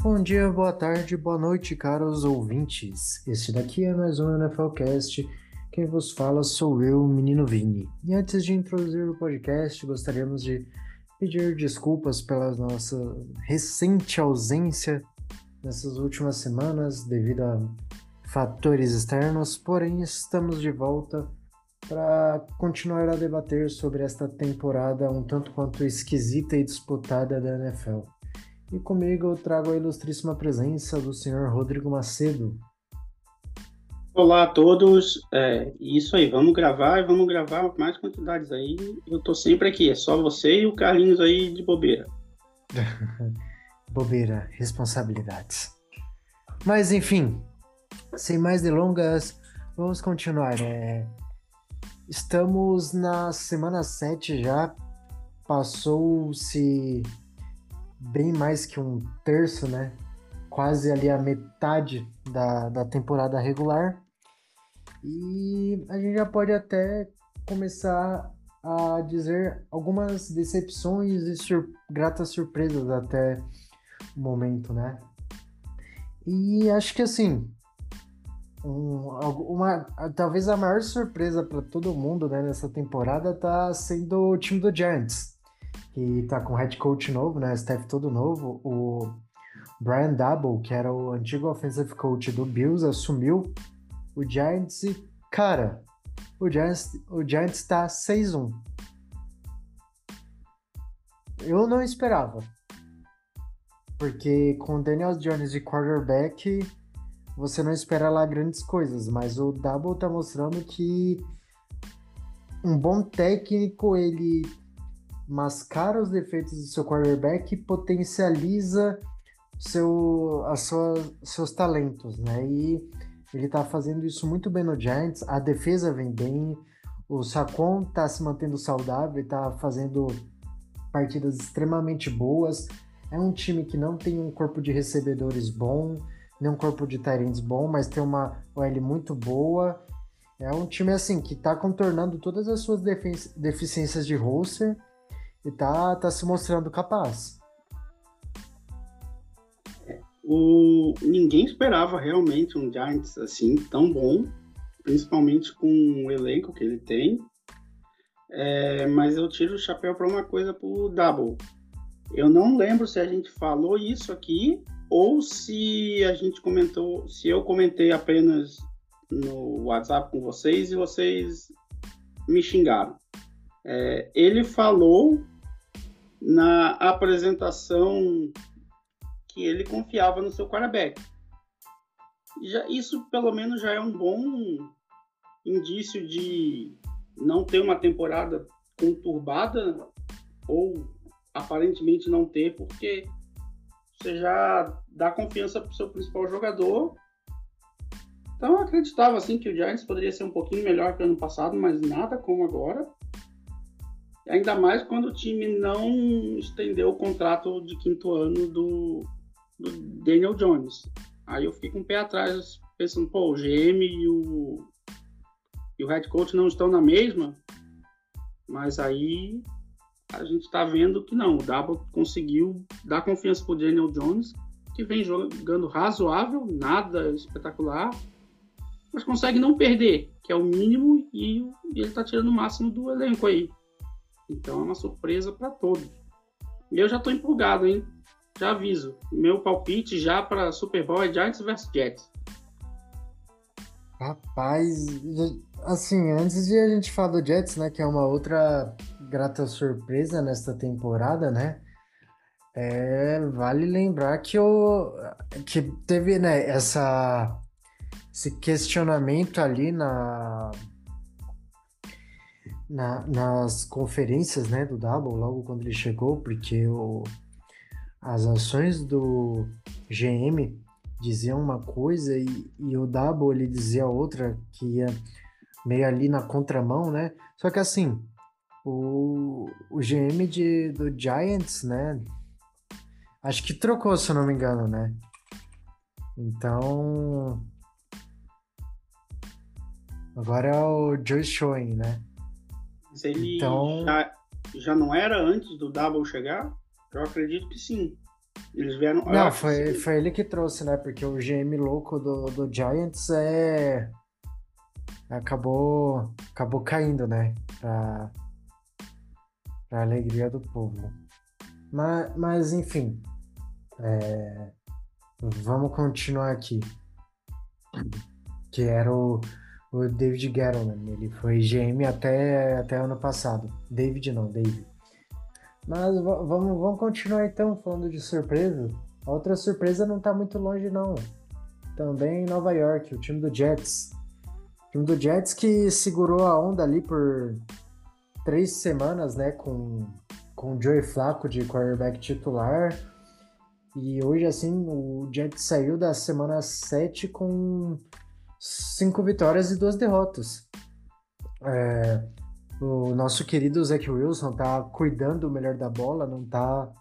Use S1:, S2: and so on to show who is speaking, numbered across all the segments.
S1: Bom dia, boa tarde, boa noite, caros ouvintes. Este daqui é mais um NFLcast. Quem vos fala sou eu, menino Vini. E antes de introduzir o podcast, gostaríamos de pedir desculpas pela nossa recente ausência nessas últimas semanas devido a fatores externos, porém estamos de volta para continuar a debater sobre esta temporada um tanto quanto esquisita e disputada da NFL. E comigo eu trago a ilustríssima presença do senhor Rodrigo Macedo.
S2: Olá a todos, é isso aí, vamos gravar e vamos gravar mais quantidades aí. Eu tô sempre aqui, é só você e o Carlinhos aí de bobeira.
S1: bobeira, responsabilidades. Mas enfim, sem mais delongas, vamos continuar. É... Estamos na semana 7 já, passou-se bem mais que um terço, né? Quase ali a metade da, da temporada regular. E a gente já pode até começar a dizer algumas decepções e sur gratas surpresas até o momento, né? E acho que assim, um, uma, talvez a maior surpresa para todo mundo né, nessa temporada tá sendo o time do Giants que tá com head coach novo, né? Staff todo novo. O Brian Double, que era o antigo offensive coach do Bills, assumiu o Giants e, cara, o Giants, o Giants tá 6-1. Eu não esperava. Porque com Daniel Jones de quarterback, você não espera lá grandes coisas, mas o Double tá mostrando que um bom técnico, ele mascara os defeitos do seu quarterback e potencializa seu, a sua, seus talentos, né? E ele tá fazendo isso muito bem no Giants, a defesa vem bem, o Saquon tá se mantendo saudável e tá fazendo partidas extremamente boas. É um time que não tem um corpo de recebedores bom, nem um corpo de Tyrants bom, mas tem uma OL muito boa. É um time assim que tá contornando todas as suas deficiências de roster e tá, tá se mostrando capaz.
S2: O, ninguém esperava realmente um Giants assim tão bom, principalmente com o elenco que ele tem. É, mas eu tiro o chapéu para uma coisa pro Double. Eu não lembro se a gente falou isso aqui ou se a gente comentou, se eu comentei apenas no WhatsApp com vocês e vocês me xingaram. É, ele falou na apresentação que ele confiava no seu quarterback. Já, isso, pelo menos, já é um bom indício de não ter uma temporada conturbada ou aparentemente não ter, porque você já dá confiança para o seu principal jogador. Então eu acreditava assim que o Giants poderia ser um pouquinho melhor que ano passado, mas nada como agora. Ainda mais quando o time não estendeu o contrato de quinto ano do, do Daniel Jones. Aí eu fico um pé atrás pensando, pô, o GM e o, e o head coach não estão na mesma, mas aí a gente está vendo que não, o Double conseguiu dar confiança para o Daniel Jones, que vem jogando razoável, nada espetacular, mas consegue não perder, que é o mínimo, e ele está tirando o máximo do elenco aí. Então é uma surpresa para todos. E eu já estou empolgado, hein? Já aviso. Meu palpite já para Super Bowl é Giants vs Jets.
S1: Rapaz, assim, antes de a gente falar do Jets, né, que é uma outra grata surpresa nesta temporada, né? É, vale lembrar que o que teve, né, essa esse questionamento ali na na, nas conferências né, do Double, logo quando ele chegou, porque o, as ações do GM diziam uma coisa e, e o Double ele dizia outra, que ia meio ali na contramão, né? Só que assim, o, o GM de, do Giants, né? Acho que trocou, se eu não me engano, né? Então. Agora é o Joe Schoen, né?
S2: Se ele então... já, já não era antes do Double chegar, eu acredito que sim. Eles vieram.
S1: Não, foi, foi ele que trouxe, né? Porque o GM louco do, do Giants é. Acabou, acabou caindo, né? Pra, pra alegria do povo. Mas, mas enfim. É, vamos continuar aqui. Que era o, o David Gettleman. Ele foi GM até, até ano passado. David não, David. Mas vamos, vamos continuar então falando de surpresa. A outra surpresa não está muito longe, não. Também em Nova York, o time do Jets. O time do Jets que segurou a onda ali por três semanas, né? Com, com o Joey Flacco de quarterback titular. E hoje, assim, o Jets saiu da semana 7 com cinco vitórias e duas derrotas. É, o nosso querido Zach Wilson tá cuidando melhor da bola, não tá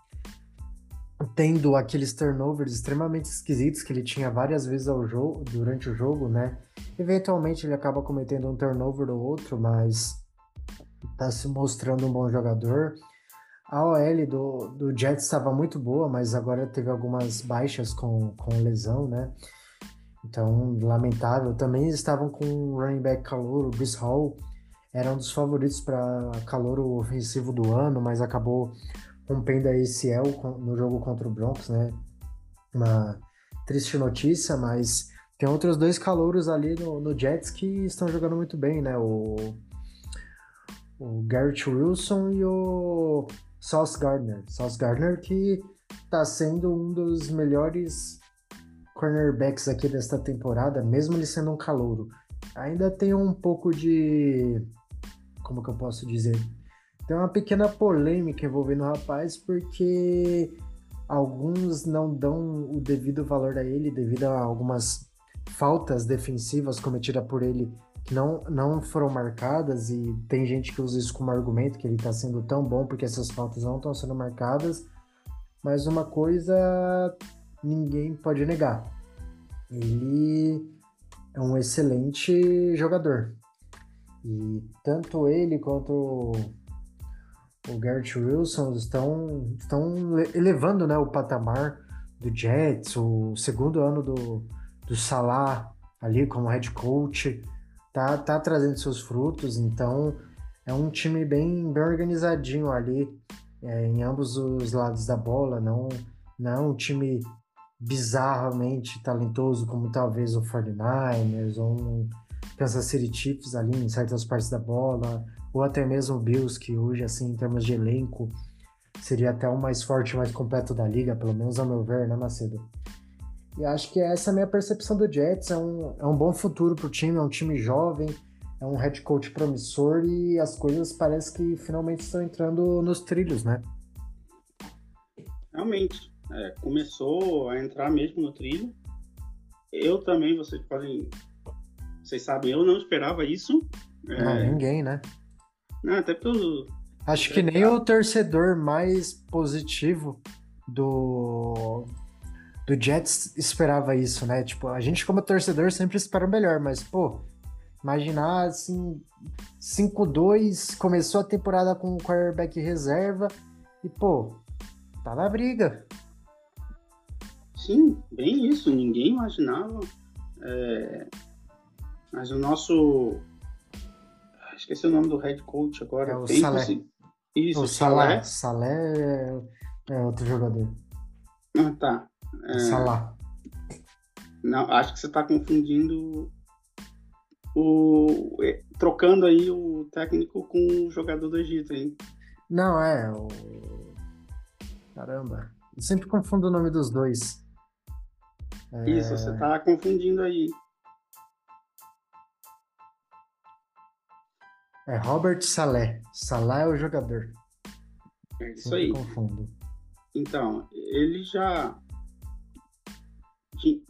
S1: tendo aqueles turnovers extremamente esquisitos que ele tinha várias vezes ao jogo, durante o jogo, né? Eventualmente ele acaba cometendo um turnover ou outro, mas tá se mostrando um bom jogador. A OL do, do Jets estava muito boa, mas agora teve algumas baixas com, com lesão, né? Então, lamentável. Também estavam com o running back calor, o Bruce Hall, era um dos favoritos para calor ofensivo do ano, mas acabou rompendo a ACL no jogo contra o Broncos, né? Uma triste notícia, mas tem outros dois calouros ali no, no Jets que estão jogando muito bem, né? O, o Garrett Wilson e o Sauce Gardner. Sauce Gardner que está sendo um dos melhores cornerbacks aqui desta temporada, mesmo ele sendo um calouro. Ainda tem um pouco de como que eu posso dizer? Tem uma pequena polêmica envolvendo o rapaz, porque alguns não dão o devido valor a ele devido a algumas faltas defensivas cometidas por ele que não, não foram marcadas e tem gente que usa isso como argumento que ele está sendo tão bom porque essas faltas não estão sendo marcadas. Mas uma coisa ninguém pode negar. Ele é um excelente jogador. E tanto ele quanto o, Garrett Wilson estão, estão elevando né, o patamar do Jets, o segundo ano do, do Salah ali como head coach, tá, tá trazendo seus frutos, então é um time bem, bem organizadinho ali é, em ambos os lados da bola, não, não é um time bizarramente talentoso como talvez o 49ers ou um Kansas City Chiefs ali em certas partes da bola, ou até mesmo o Bills, que hoje, assim, em termos de elenco, seria até o mais forte mais completo da liga, pelo menos ao meu ver, né, Macedo? E acho que essa é a minha percepção do Jets. É um, é um bom futuro para o time, é um time jovem, é um head coach promissor e as coisas parece que finalmente estão entrando nos trilhos, né?
S2: Realmente. É, começou a entrar mesmo no trilho. Eu também, vocês podem vocês sabem, eu não esperava isso.
S1: Não, é... ninguém, né?
S2: Não, até pelo.
S1: Acho que nem o torcedor mais positivo do do Jets esperava isso, né? Tipo, a gente como torcedor sempre espera o melhor, mas pô, imaginar assim 5-2, começou a temporada com o quarterback reserva e pô, tá na briga.
S2: Sim, bem isso, ninguém imaginava. É, mas o nosso. Esqueci o nome do head coach agora.
S1: É o Tem Salé.
S2: Isso,
S1: o Salé. Salé é, é outro jogador.
S2: Ah, tá.
S1: É... Salá.
S2: Não, acho que você está confundindo o. É, trocando aí o técnico com o jogador do Egito, hein?
S1: Não, é. O... Caramba. Eu sempre confundo o nome dos dois.
S2: Isso, é... você está confundindo aí.
S1: É Robert Salé. Salé é o jogador.
S2: É isso aí.
S1: Confundo.
S2: Então, ele já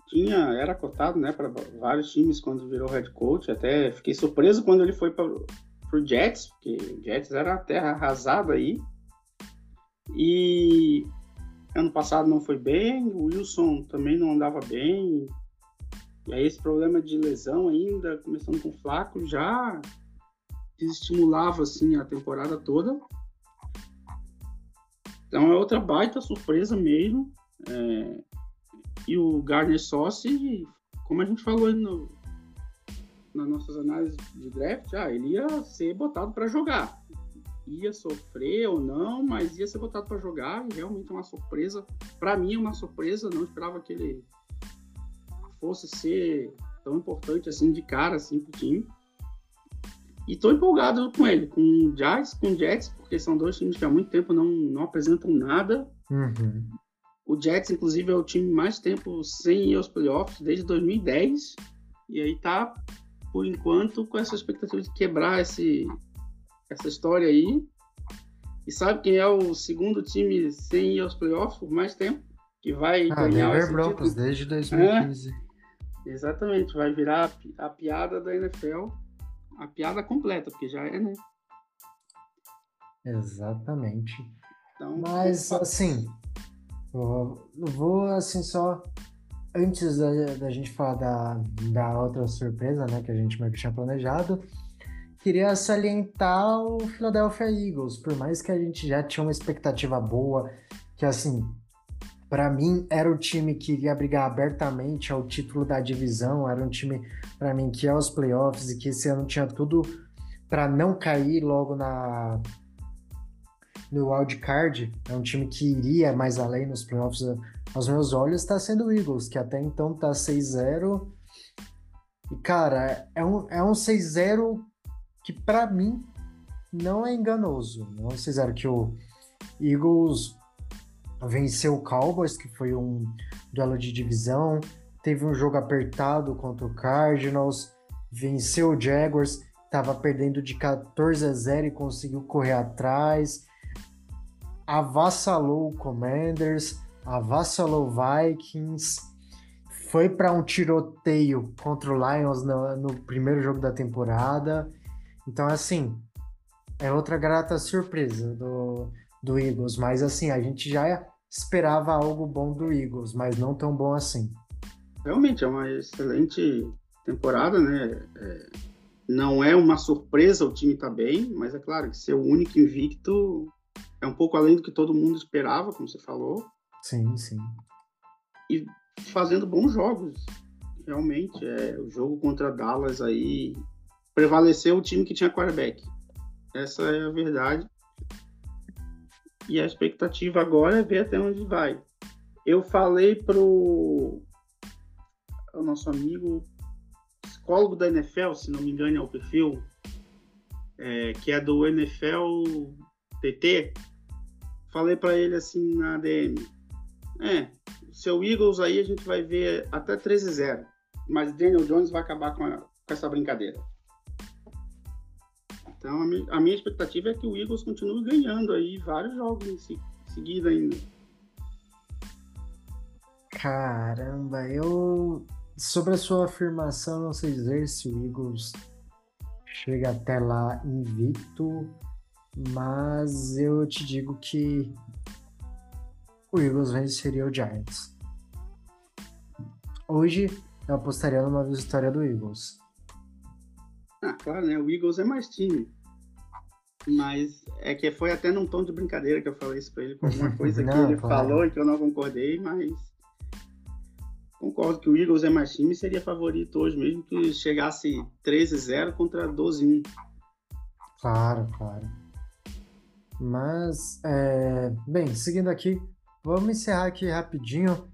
S2: tinha era cotado, né, para vários times quando virou head coach. Até fiquei surpreso quando ele foi para o Jets, porque o Jets era a terra arrasada aí. E ano passado não foi bem, o Wilson também não andava bem. E aí esse problema de lesão ainda, começando com o Flaco, já desestimulava assim a temporada toda. Então é outra baita surpresa mesmo. É, e o Gardner Sauce, como a gente falou no, nas nossas análises de draft, ah, ele ia ser botado para jogar. Ia sofrer ou não, mas ia ser botado para jogar e realmente é uma surpresa. Para mim é uma surpresa, não esperava que ele fosse ser tão importante assim de cara assim pro time. E tô empolgado com ele, com o Jazz, com o Jets, porque são dois times que há muito tempo não, não apresentam nada.
S1: Uhum.
S2: O Jets, inclusive, é o time mais tempo sem ir aos playoffs, desde 2010. E aí tá, por enquanto, com essa expectativa de quebrar esse, essa história aí. E sabe quem é o segundo time sem ir aos playoffs por mais tempo? Que vai
S1: ah,
S2: ganhar
S1: Denver Broncos, título? desde 2015.
S2: É, exatamente, vai virar a, a piada da NFL a piada completa, porque já é, né?
S1: Exatamente. Então, Mas, assim, eu vou, assim, só antes da, da, gente falar da, da outra surpresa, né, que a gente meio que tinha planejado, queria salientar o Philadelphia Eagles, por mais que a gente já tinha uma expectativa boa, que assim, para mim era o time que iria brigar abertamente ao título da divisão, era um time para mim que é os playoffs e que esse ano tinha tudo para não cair logo na no wild card, é um time que iria mais além nos playoffs. Aos meus olhos está sendo o Eagles, que até então tá 6-0. E cara, é um, é um 6-0 que para mim não é enganoso. Não um 6-0 que o Eagles venceu o Cowboys, que foi um duelo de divisão, teve um jogo apertado contra o Cardinals, venceu o Jaguars, estava perdendo de 14 a 0 e conseguiu correr atrás, avassalou o Commanders, avassalou o Vikings, foi para um tiroteio contra o Lions no, no primeiro jogo da temporada. Então, assim, é outra grata surpresa do, do Eagles, mas assim, a gente já esperava algo bom do Eagles, mas não tão bom assim.
S2: Realmente é uma excelente temporada, né? É, não é uma surpresa o time tá bem, mas é claro que ser o único invicto é um pouco além do que todo mundo esperava, como você falou.
S1: Sim, sim.
S2: E fazendo bons jogos, realmente. É, o jogo contra Dallas aí prevaleceu o time que tinha quarterback. Essa é a verdade. E a expectativa agora é ver até onde vai. Eu falei pro o nosso amigo psicólogo da NFL, se não me engano é o perfil, é, que é do NFL TT, falei para ele assim na DM, é, seu Eagles aí a gente vai ver até 13-0, mas Daniel Jones vai acabar com, a, com essa brincadeira. Então, a minha expectativa é que o Eagles continue ganhando aí vários jogos em seguida ainda.
S1: Caramba, eu. Sobre a sua afirmação, não sei dizer se o Eagles chega até lá invicto, mas eu te digo que o Eagles venceria o Giants. Hoje eu apostaria numa vitória do Eagles.
S2: Ah, claro, né? O Eagles é mais time. Mas é que foi até num tom de brincadeira que eu falei isso pra ele, com alguma coisa não, que ele claro. falou e que eu não concordei, mas concordo que o Eagles é mais time e seria favorito hoje mesmo que chegasse 13-0 contra 12-1.
S1: Claro, claro. Mas, é... bem, seguindo aqui, vamos encerrar aqui rapidinho.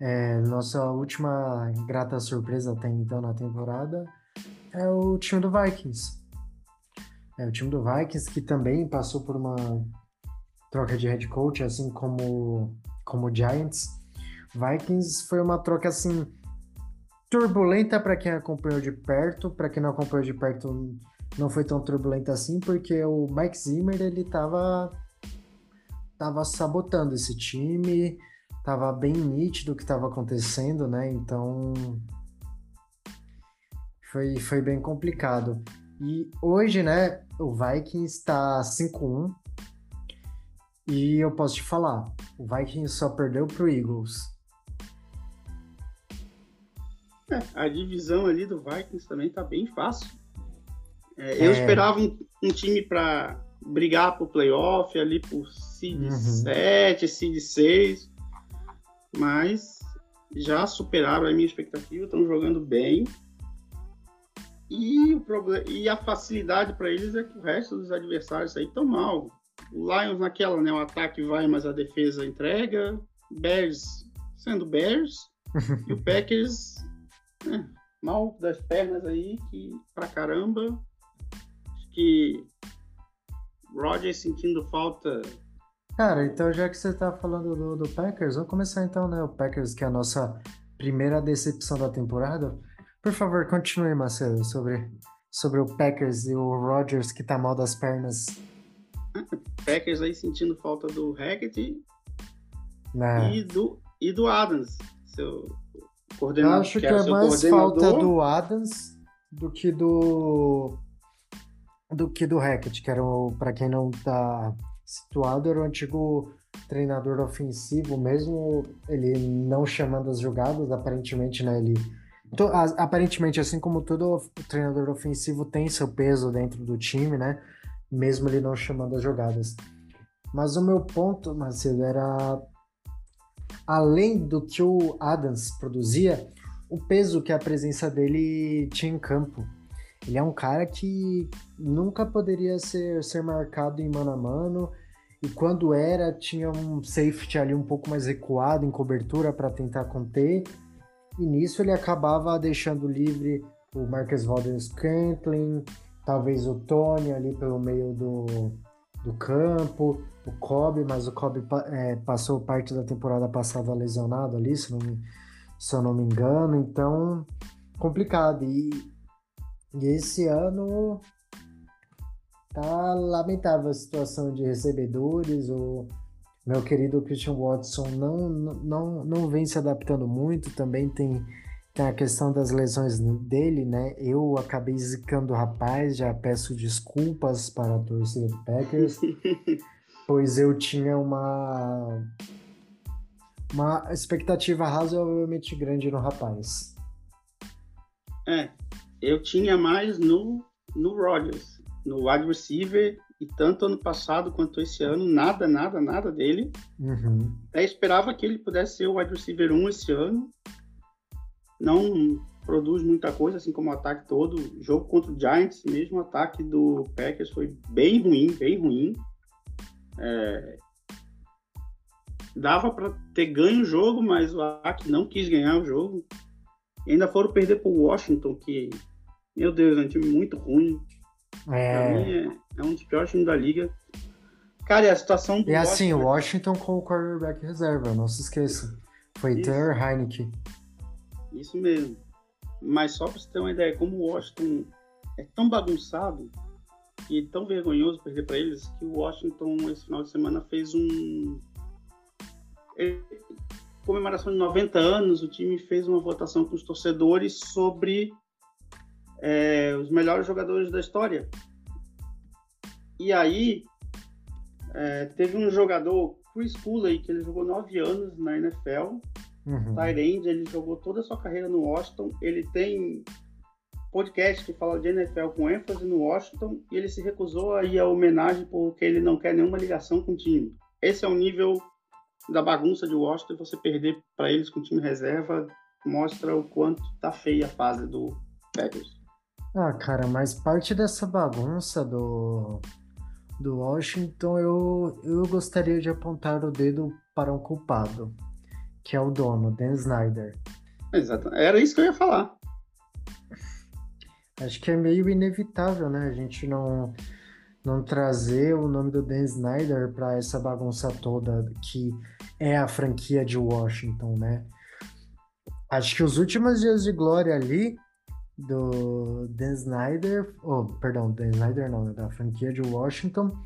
S1: É, nossa última grata surpresa até então na temporada é o time do Vikings. É o time do Vikings que também passou por uma troca de head coach, assim como como Giants. Vikings foi uma troca assim turbulenta para quem acompanhou de perto, para quem não acompanhou de perto não foi tão turbulenta assim, porque o Mike Zimmer ele tava tava sabotando esse time, tava bem nítido o que estava acontecendo, né? Então foi, foi bem complicado. E hoje, né, o Vikings está 5-1. E eu posso te falar, o Vikings só perdeu pro Eagles.
S2: É, a divisão ali do Vikings também tá bem fácil. É, eu é... esperava um, um time para brigar pro playoff ali por seed uhum. 7, seed 6. mas já superaram a minha expectativa, estão jogando bem. E, o problema, e a facilidade para eles é que o resto dos adversários aí estão mal. O Lions naquela, né? O ataque vai, mas a defesa entrega. Bears sendo Bears. e o Packers né, mal das pernas aí, que pra caramba. Acho que Rodgers sentindo falta.
S1: Cara, então já que você tá falando do, do Packers, vamos começar então, né? O Packers, que é a nossa primeira decepção da temporada. Por favor, continue, Marcelo, sobre, sobre o Packers e o Rodgers que tá mal das pernas.
S2: Packers aí sentindo falta do Hackett né? e, do, e do Adams, seu coordenador.
S1: Eu acho que, é mais falta do Adams do que do do que do Hackett, que era para quem não tá situado, era o antigo treinador ofensivo, mesmo ele não chamando as jogadas, aparentemente, né, ele aparentemente, assim como todo treinador ofensivo tem seu peso dentro do time, né? Mesmo ele não chamando as jogadas. Mas o meu ponto, Marcelo, era além do que o Adams produzia, o peso que a presença dele tinha em campo. Ele é um cara que nunca poderia ser, ser marcado em mano a mano, e quando era, tinha um safety ali um pouco mais recuado em cobertura para tentar conter, e nisso ele acabava deixando livre o Marcus Valdez Scantling, talvez o Tony ali pelo meio do, do campo, o Kobe, mas o Kobe é, passou parte da temporada passada lesionado ali, se, não me, se eu não me engano, então complicado. E, e esse ano tá lamentável a situação de recebedores, o meu querido Christian Watson não, não, não vem se adaptando muito, também tem, tem a questão das lesões dele, né? Eu acabei zicando o rapaz, já peço desculpas para a torcida do Packers, pois eu tinha uma, uma expectativa razoavelmente grande no rapaz.
S2: É, eu tinha mais no, no Rodgers, no wide receiver e tanto ano passado quanto esse ano, nada, nada, nada dele.
S1: Uhum.
S2: Até esperava que ele pudesse ser o wide receiver 1 esse ano. Não produz muita coisa, assim como o ataque todo. O jogo contra o Giants, mesmo o ataque do Packers foi bem ruim, bem ruim. É... Dava para ter ganho o jogo, mas o ataque não quis ganhar o jogo. E ainda foram perder para o Washington, que, meu Deus, é um time muito ruim.
S1: É... Pra mim
S2: é é um dos piores times da liga. Cara, e a situação do.
S1: E assim, o Washington com o quarterback reserva, não se esqueça. Foi Ter Heineken.
S2: Isso mesmo. Mas só pra você ter uma ideia, como o Washington é tão bagunçado e tão vergonhoso perder para eles, que o Washington esse final de semana fez um. Comemoração de 90 anos, o time fez uma votação com os torcedores sobre é, os melhores jogadores da história. E aí, é, teve um jogador, Chris Cooley, que ele jogou nove anos na NFL. Uhum. Tyrande, ele jogou toda a sua carreira no Washington. Ele tem podcast que fala de NFL com ênfase no Washington e ele se recusou a ir à homenagem porque ele não quer nenhuma ligação com o time. Esse é o nível da bagunça de Washington. Você perder para eles com o time reserva mostra o quanto tá feia a fase do Packers.
S1: Ah, cara, mas parte dessa bagunça do do Washington, eu, eu gostaria de apontar o dedo para um culpado, que é o dono, Dan Snyder.
S2: Exato, era isso que eu ia falar.
S1: Acho que é meio inevitável, né? A gente não, não trazer o nome do Dan Snyder para essa bagunça toda que é a franquia de Washington, né? Acho que os últimos dias de glória ali do Dan Snyder, oh, perdão, Dan Snyder não, da franquia de Washington,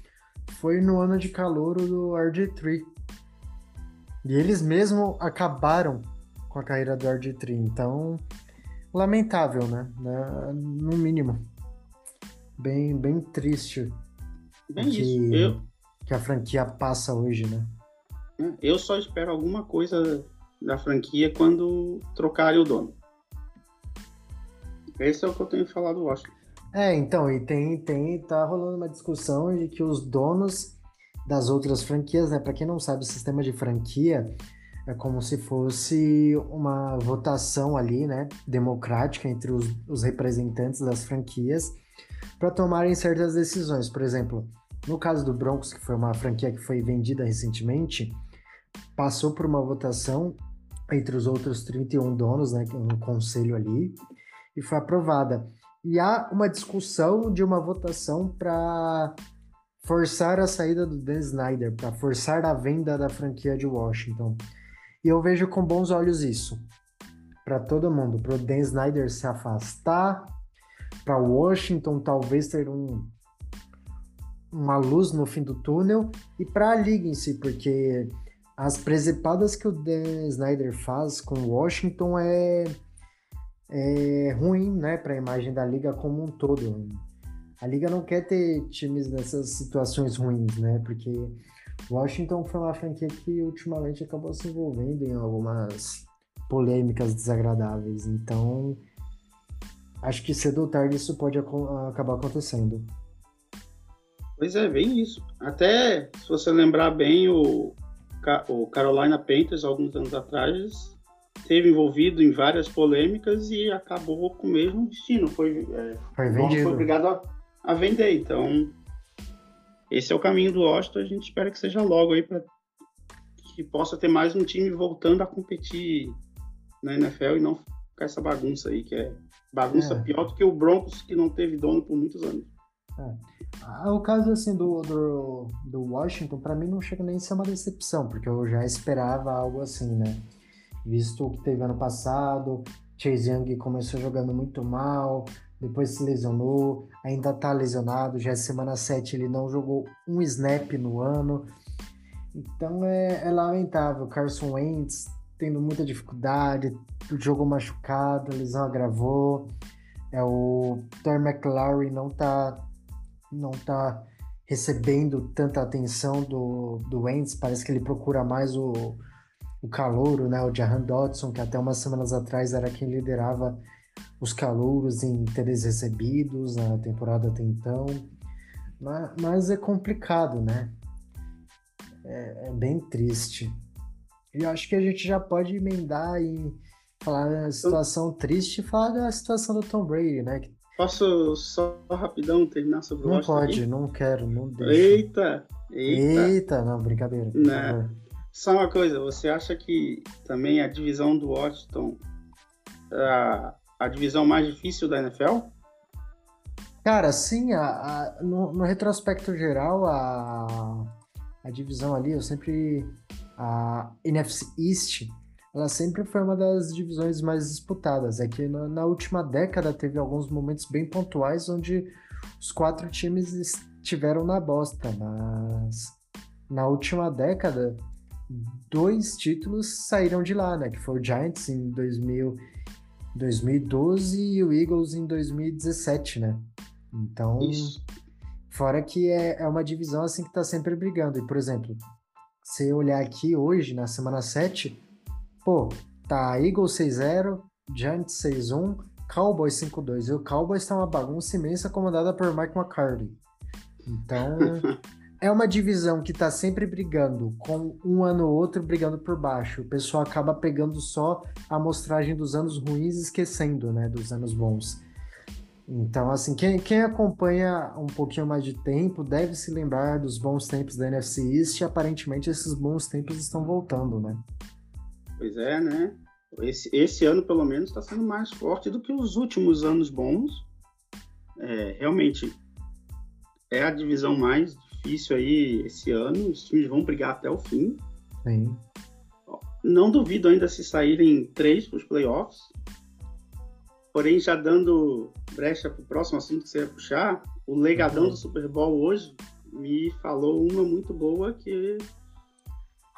S1: foi no ano de calor do RG3. E eles mesmo acabaram com a carreira do RG3, então lamentável, né? No mínimo. Bem, bem triste.
S2: Bem que, isso. Eu...
S1: que a franquia passa hoje, né?
S2: Eu só espero alguma coisa da franquia quando trocarem o dono. Esse é o que eu tenho falado, eu acho.
S1: É, então, e tem, tem, tá rolando uma discussão de que os donos das outras franquias, né, para quem não sabe, o sistema de franquia É como se fosse uma votação ali, né, democrática entre os, os representantes das franquias para tomarem certas decisões. Por exemplo, no caso do Broncos, que foi uma franquia que foi vendida recentemente, passou por uma votação entre os outros 31 donos, né, um conselho ali, e foi aprovada. E há uma discussão de uma votação para forçar a saída do Dan Snyder, para forçar a venda da franquia de Washington. E eu vejo com bons olhos isso. Para todo mundo, para o Dan Snyder se afastar, para Washington talvez ter um, uma luz no fim do túnel e para a liga em si, porque as presepadas que o Dan Snyder faz com Washington é, é ruim, né, para a imagem da liga como um todo. A liga não quer ter times nessas situações ruins, né? Porque Washington foi uma franquia que ultimamente acabou se envolvendo em algumas polêmicas desagradáveis. Então, acho que cedo ou tarde isso pode acabar acontecendo.
S2: Pois é, bem isso. Até se você lembrar bem, o, o Carolina Panthers, alguns anos atrás, esteve envolvido em várias polêmicas e acabou com o mesmo destino. Foi, é,
S1: foi vendido.
S2: Foi obrigado a, a, vender. Então, esse é o caminho do Washington. A gente espera que seja logo aí para que possa ter mais um time voltando a competir na NFL e não ficar essa bagunça aí, que é bagunça é. pior do que o Broncos, que não teve dono por muitos anos.
S1: É. Ah, o caso assim do, do, do Washington, para mim não chega nem a ser uma decepção, porque eu já esperava algo assim, né? Visto o que teve ano passado, Chase Young começou jogando muito mal, depois se lesionou, ainda tá lesionado, já é semana 7 ele não jogou um snap no ano. Então é, é lamentável. Carson Wentz tendo muita dificuldade, jogou machucado, lesão agravou. É, o Terry McLaurin não tá não tá recebendo tanta atenção do, do Wentz, parece que ele procura mais o, o calouro, né, o Jahan Dodson, que até umas semanas atrás era quem liderava os calouros em TDs recebidos na temporada até então, mas, mas é complicado, né, é, é, bem triste. E eu acho que a gente já pode emendar e falar da situação triste e falar da situação do Tom Brady, né,
S2: Posso só rapidão terminar sobre o
S1: Não pode, aqui? não quero, não deixa.
S2: Eita, eita.
S1: Eita, não, brincadeira.
S2: Né? Só uma coisa, você acha que também a divisão do Washington a, a divisão mais difícil da NFL?
S1: Cara, sim, a, a no, no, retrospecto geral, a, a divisão ali, eu sempre. A NFC East ela sempre foi uma das divisões mais disputadas. É que na, na, última década teve alguns momentos bem pontuais onde os quatro times estiveram na bosta, mas na última década dois títulos saíram de lá, né? Que foi o Giants em 2000, 2012 e o Eagles em 2017, né? Então, Isso. fora que é, é uma divisão assim que tá sempre brigando. E, por exemplo, se olhar aqui hoje, na semana 7, Pô, tá Eagles 6-0, Giants 6-1, Cowboys 5-2. E o Cowboys tá uma bagunça imensa comandada por Mike McCarthy. Então, é uma divisão que tá sempre brigando, com um ano ou outro brigando por baixo. O pessoal acaba pegando só a amostragem dos anos ruins e esquecendo, né, dos anos bons. Então, assim, quem, quem acompanha um pouquinho mais de tempo deve se lembrar dos bons tempos da NFC East e aparentemente esses bons tempos estão voltando, né?
S2: Pois é, né? Esse, esse ano, pelo menos, está sendo mais forte do que os últimos anos bons. É, realmente, é a divisão mais difícil aí esse ano. Os times vão brigar até o fim.
S1: Sim.
S2: Não duvido ainda se saírem três para os playoffs. Porém, já dando brecha para o próximo assunto que você ia puxar, o legadão uhum. do Super Bowl hoje me falou uma muito boa que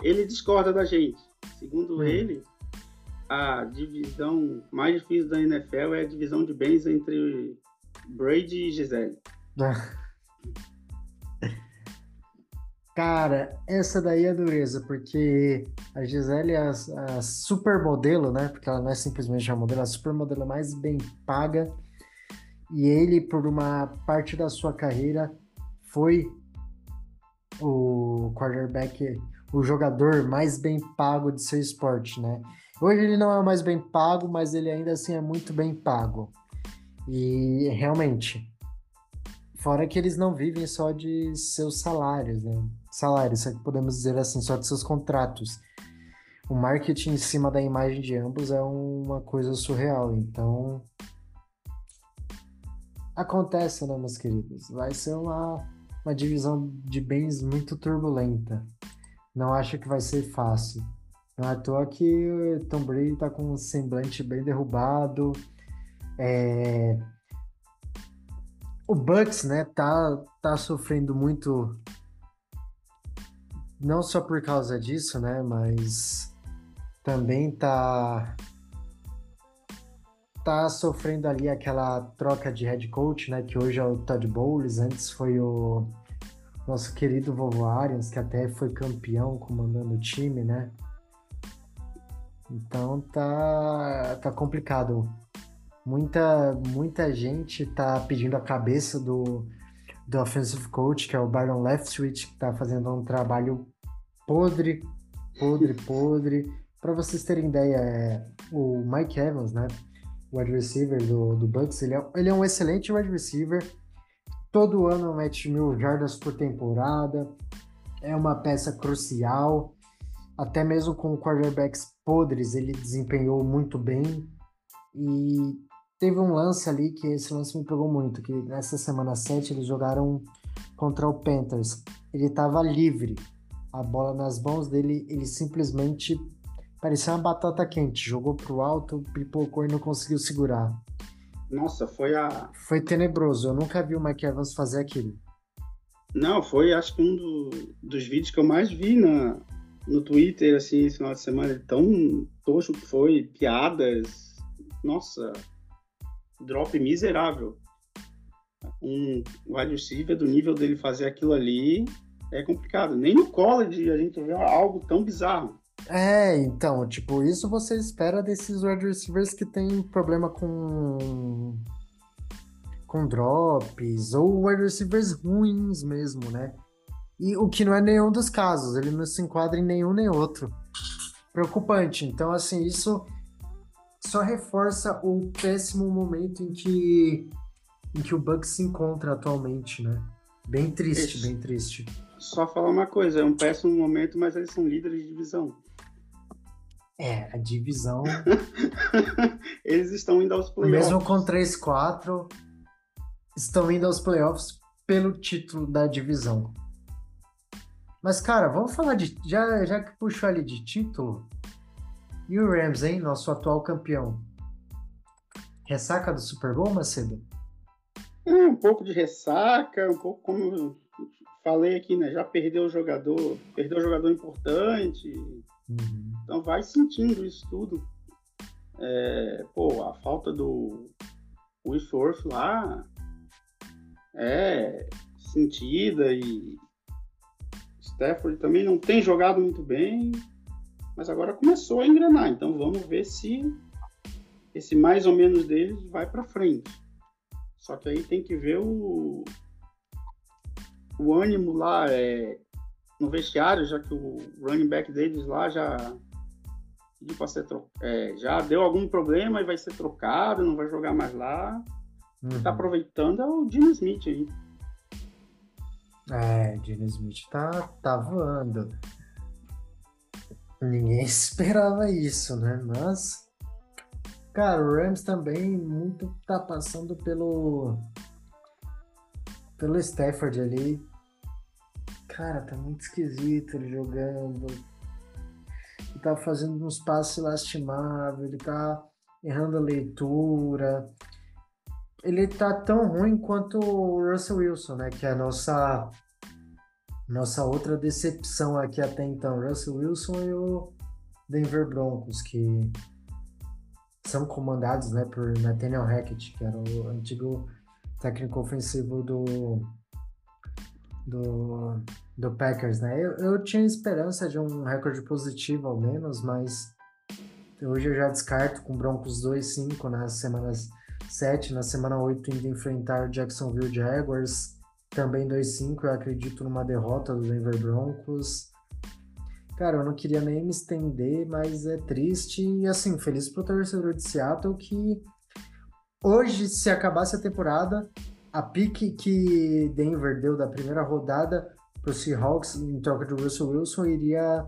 S2: ele discorda da gente. Segundo hum. ele, a divisão mais difícil da NFL é a divisão de bens entre Brady e Gisele.
S1: Cara, essa daí é dureza, porque a Gisele é a, a supermodelo, né? Porque ela não é simplesmente a modelo, a supermodelo mais bem paga. E ele, por uma parte da sua carreira, foi o quarterback o jogador mais bem pago de seu esporte, né? Hoje ele não é o mais bem pago, mas ele ainda assim é muito bem pago. E realmente, fora que eles não vivem só de seus salários, né? Salários, se podemos dizer assim, só de seus contratos. O marketing em cima da imagem de ambos é uma coisa surreal. Então, acontece, né, meus queridos? Vai ser uma, uma divisão de bens muito turbulenta. Não acho que vai ser fácil. Não é à toa que Tom Brady tá com um semblante bem derrubado. É... O Bucks, né, tá, tá sofrendo muito. Não só por causa disso, né, mas também tá tá sofrendo ali aquela troca de head coach, né? Que hoje é o Todd Bowles, antes foi o nosso querido vovô Arians, que até foi campeão comandando o time, né? Então tá, tá complicado. Muita, muita gente tá pedindo a cabeça do, do offensive coach, que é o Byron Leftwich, que tá fazendo um trabalho podre, podre, podre. Para vocês terem ideia, é, o Mike Evans, né? O wide receiver do, do Bucks, ele é, ele é um excelente wide receiver. Todo ano mete mil jardas por temporada. É uma peça crucial até mesmo com quarterbacks podres, ele desempenhou muito bem. E teve um lance ali que esse lance me pegou muito, que nessa semana 7 eles jogaram contra o Panthers. Ele estava livre. A bola nas mãos dele, ele simplesmente parecia uma batata quente. Jogou pro alto, pipocou e não conseguiu segurar.
S2: Nossa, foi a.
S1: Foi tenebroso. Eu nunca vi o Mike Evans fazer aquilo.
S2: Não, foi acho que um do, dos vídeos que eu mais vi na, no Twitter, assim, esse final de semana, tão toxo que foi, piadas, nossa, drop miserável. Um wide receiver do nível dele fazer aquilo ali é complicado. Nem no college a gente vê algo tão bizarro.
S1: É, então, tipo, isso você espera desses wide receivers que tem problema com com drops ou wide receivers ruins mesmo, né? E o que não é nenhum dos casos, ele não se enquadra em nenhum nem outro. Preocupante. Então, assim, isso só reforça o péssimo momento em que, em que o Bucks se encontra atualmente, né? Bem triste, bem triste.
S2: Só falar uma coisa, é um péssimo momento, mas eles são líderes de divisão.
S1: É, a divisão.
S2: eles estão indo aos playoffs.
S1: Mesmo com 3-4, estão indo aos playoffs pelo título da divisão. Mas, cara, vamos falar de. Já, já que puxou ali de título. E o Rams, hein? Nosso atual campeão. Ressaca do Super Bowl, Macedo?
S2: É, um pouco de ressaca, um pouco como falei aqui, né? Já perdeu o jogador, perdeu o jogador importante. Uhum. Então vai sentindo isso tudo. É, pô, a falta do Whitworth lá é sentida e Stafford também não tem jogado muito bem, mas agora começou a engrenar. Então vamos ver se esse mais ou menos deles vai para frente. Só que aí tem que ver o, o ânimo lá é, no vestiário, já que o running back deles lá já ser tro... é, já deu algum problema e vai ser trocado, não vai jogar mais lá. Tá uhum. Tá aproveitando é o Dino Smith aí.
S1: É, Gene Smith tá, tá voando. Ninguém esperava isso, né? Mas, cara, o Rams também muito tá passando pelo pelo Stafford ali. Cara, tá muito esquisito ele jogando. Ele tá fazendo uns passos lastimáveis, ele tá errando a leitura ele tá tão ruim quanto o Russell Wilson, né? Que é a nossa nossa outra decepção aqui até então, Russell Wilson e o Denver Broncos, que são comandados, né, por Nathaniel Hackett, que era o antigo técnico ofensivo do do, do Packers, né? Eu, eu tinha esperança de um recorde positivo ao menos, mas hoje eu já descarto com Broncos 2-5 nas semanas 7, na semana 8 indo enfrentar Jacksonville Jaguars, também 2-5, eu acredito numa derrota do Denver Broncos. Cara, eu não queria nem me estender, mas é triste e assim, feliz pro torcedor de Seattle que hoje, se acabasse a temporada, a pique que Denver deu da primeira rodada pro Seahawks em troca de Russell Wilson iria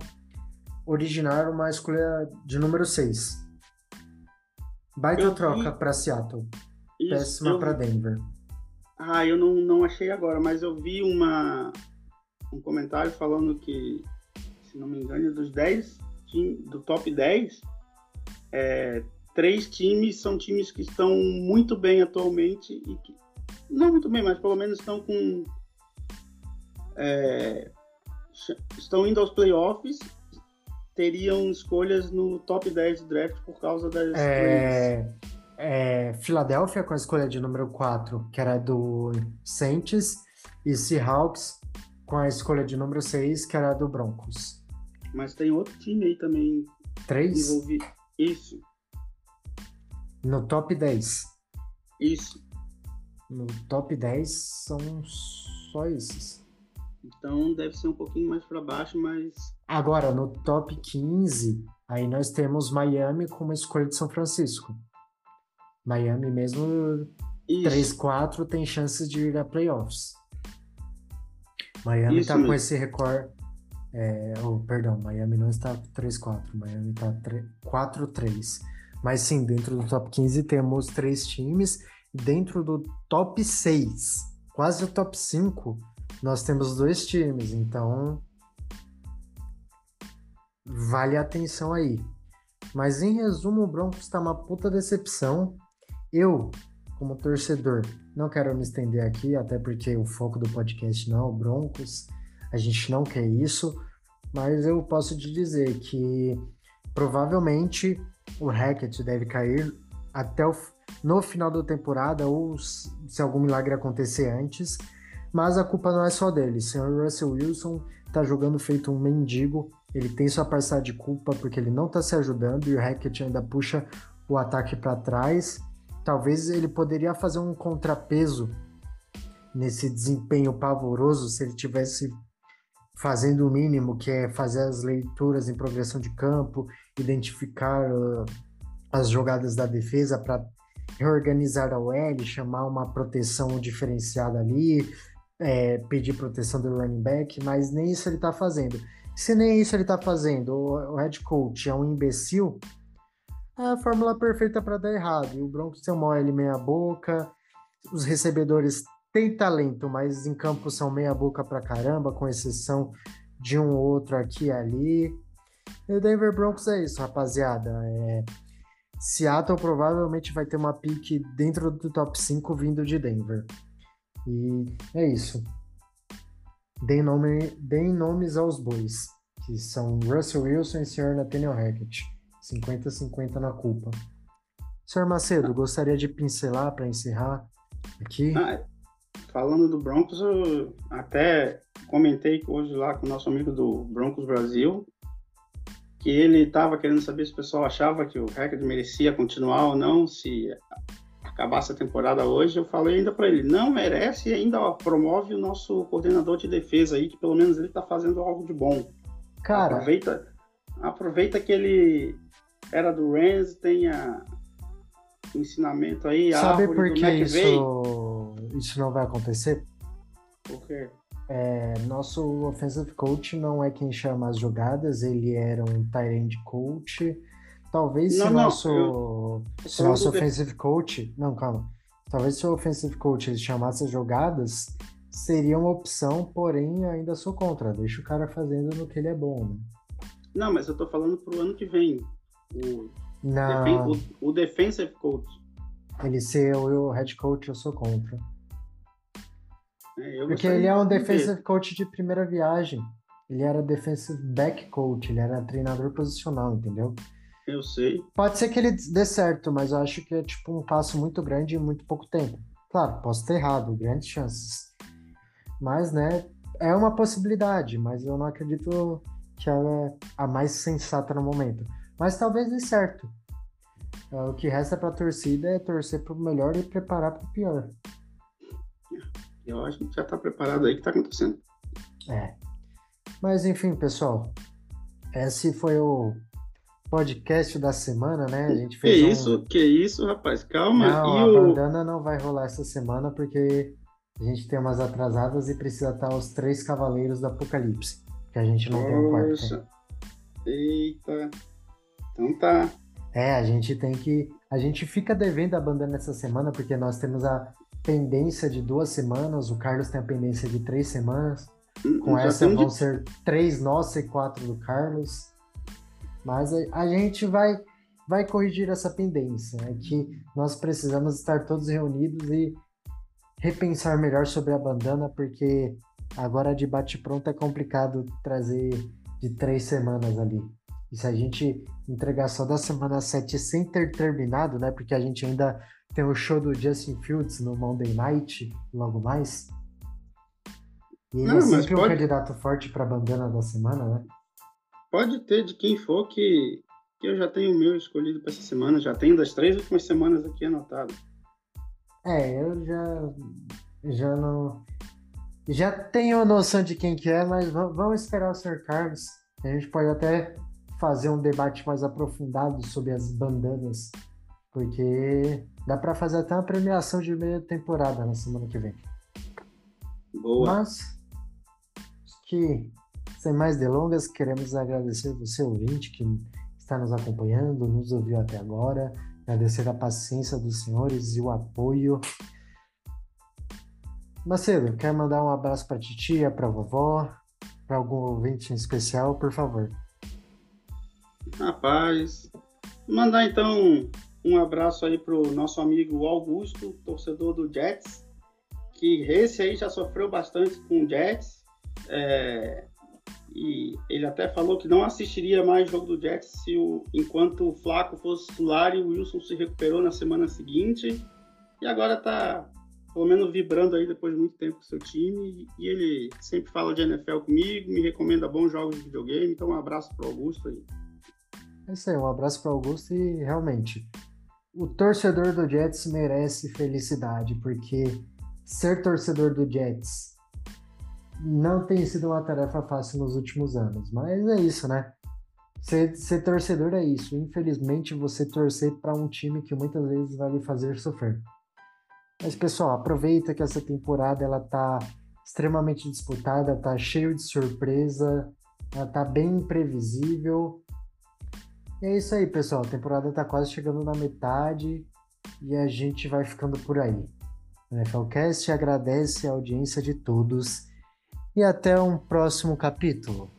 S1: originar uma escolha de número 6. Baita eu troca vi... para Seattle. Isso, Péssima eu... para Denver.
S2: Ah, eu não, não achei agora, mas eu vi uma, um comentário falando que, se não me engano, dos 10, do top 10, é, três times são times que estão muito bem atualmente e que, não muito bem, mas pelo menos estão com é, estão indo aos playoffs teriam escolhas no top 10 do draft por causa das
S1: é, é, Filadélfia com a escolha de número 4, que era do Saints, e Seahawks com a escolha de número 6, que era do Broncos.
S2: Mas tem outro time aí também.
S1: Três?
S2: Isso.
S1: No top 10.
S2: Isso.
S1: No top 10 são só esses.
S2: Então deve ser um pouquinho mais para baixo, mas.
S1: Agora, no top 15, aí nós temos Miami com uma escolha de São Francisco. Miami, mesmo 3-4, tem chances de ir a playoffs. Miami Isso tá mesmo. com esse recorde. É, oh, perdão, Miami não está 3-4, Miami está 4-3. Mas sim, dentro do top 15 temos três times. Dentro do top 6, quase o top 5, nós temos dois times, então vale a atenção aí. Mas em resumo, o Broncos está uma puta decepção. Eu, como torcedor, não quero me estender aqui, até porque o foco do podcast não é o Broncos. A gente não quer isso, mas eu posso te dizer que provavelmente o Hackett deve cair até o, no final da temporada ou se algum milagre acontecer antes. Mas a culpa não é só dele. O senhor Russell Wilson tá jogando feito um mendigo. Ele tem sua parcela de culpa porque ele não tá se ajudando e o Hackett ainda puxa o ataque para trás. Talvez ele poderia fazer um contrapeso nesse desempenho pavoroso se ele tivesse fazendo o mínimo, que é fazer as leituras em progressão de campo, identificar uh, as jogadas da defesa para reorganizar a OL, chamar uma proteção diferenciada ali, é, pedir proteção do running back, mas nem isso ele está fazendo. Se nem isso ele está fazendo, o, o head coach é um imbecil, é a fórmula perfeita para dar errado. E o Broncos tem uma OL meia boca, os recebedores têm talento, mas em campo são meia boca para caramba, com exceção de um ou outro aqui e ali. E o Denver Broncos é isso, rapaziada. É... Seattle provavelmente vai ter uma pique dentro do top 5 vindo de Denver. E é isso. Deem, nome, deem nomes aos bois, que são Russell Wilson e Sr. Nathaniel Hackett. 50-50 na culpa. Sr. Macedo, gostaria de pincelar para encerrar aqui?
S2: Ah, falando do Broncos, eu até comentei hoje lá com o nosso amigo do Broncos Brasil que ele estava querendo saber se o pessoal achava que o Hackett merecia continuar ou não, se acabasse a temporada hoje, eu falei ainda para ele, não merece e ainda promove o nosso coordenador de defesa aí, que pelo menos ele está fazendo algo de bom.
S1: Cara,
S2: aproveita, aproveita que ele era do Rams, tenha ensinamento aí.
S1: Sabe por que isso, isso não vai acontecer?
S2: Por quê?
S1: É, nosso offensive coach não é quem chama as jogadas, ele era um tight end coach Talvez não, se não, nosso, eu, se nosso offensive coach. Não, calma. Talvez se o offensive coach ele chamasse as jogadas, seria uma opção, porém ainda sou contra. Deixa o cara fazendo no que ele é bom, né?
S2: Não, mas eu tô falando pro ano que vem. O,
S1: não.
S2: Defen o, o defensive coach.
S1: Ele ser o head coach, eu sou contra. É, Porque ele é um defensive ver. coach de primeira viagem. Ele era defensive back coach, ele era treinador posicional, entendeu?
S2: Eu sei.
S1: Pode ser que ele dê certo, mas eu acho que é tipo um passo muito grande em muito pouco tempo. Claro, posso ter errado, grandes chances. Mas, né, é uma possibilidade, mas eu não acredito que ela é a mais sensata no momento. Mas talvez dê certo. É, o que resta para a torcida é torcer para o melhor e preparar para o pior.
S2: Eu acho que já está preparado aí que está acontecendo.
S1: É. Mas enfim, pessoal, Esse foi o podcast da semana, né? A gente
S2: fez que um... isso, que isso, rapaz, calma.
S1: Não, e a o... bandana não vai rolar essa semana porque a gente tem umas atrasadas e precisa estar os três cavaleiros do Apocalipse, que a gente não Poxa. tem um quarto. Né?
S2: Eita. Então tá.
S1: É, a gente tem que. A gente fica devendo a bandana essa semana porque nós temos a pendência de duas semanas, o Carlos tem a pendência de três semanas. Hum, Com Já essa vão de... ser três nossas e quatro do Carlos. Mas a, a gente vai, vai corrigir essa pendência. É que nós precisamos estar todos reunidos e repensar melhor sobre a bandana, porque agora de bate-pronto é complicado trazer de três semanas ali. E se a gente entregar só da semana 7 sem ter terminado, né? Porque a gente ainda tem o show do Justin Fields no Monday Night, logo mais. E ele Não, é sempre pode... um candidato forte para a bandana da semana, né?
S2: Pode ter de quem for que, que eu já tenho o meu escolhido para essa semana, já tenho das três últimas semanas aqui anotado.
S1: É, eu já já não já tenho noção de quem que é, mas vamos esperar o Sr. Carlos. A gente pode até fazer um debate mais aprofundado sobre as bandanas, porque dá para fazer até uma premiação de meia temporada na semana que vem.
S2: Boa.
S1: Mas que sem mais delongas, queremos agradecer você, ouvinte, que está nos acompanhando, nos ouviu até agora. Agradecer a paciência dos senhores e o apoio. Macedo, quer mandar um abraço para titia, para vovó, para algum ouvinte em especial, por favor?
S2: Rapaz, mandar então um abraço aí pro nosso amigo Augusto, torcedor do Jets, que esse aí já sofreu bastante com o Jets. É, e ele até falou que não assistiria mais jogo do Jets se o, enquanto o Flaco fosse titular e o Wilson se recuperou na semana seguinte. E agora tá, pelo menos, vibrando aí depois de muito tempo com seu time. E ele sempre fala de NFL comigo, me recomenda bons jogos de videogame. Então, um abraço pro Augusto aí.
S1: É isso aí, um abraço pro Augusto e realmente. O torcedor do Jets merece felicidade, porque ser torcedor do Jets não tem sido uma tarefa fácil nos últimos anos, mas é isso, né? Ser, ser torcedor é isso. Infelizmente, você torcer para um time que muitas vezes vai lhe fazer sofrer. Mas, pessoal, aproveita que essa temporada ela tá extremamente disputada, tá cheio de surpresa, ela tá bem imprevisível. É isso aí, pessoal. A temporada tá quase chegando na metade e a gente vai ficando por aí. O NFLcast agradece a audiência de todos e até um próximo capítulo.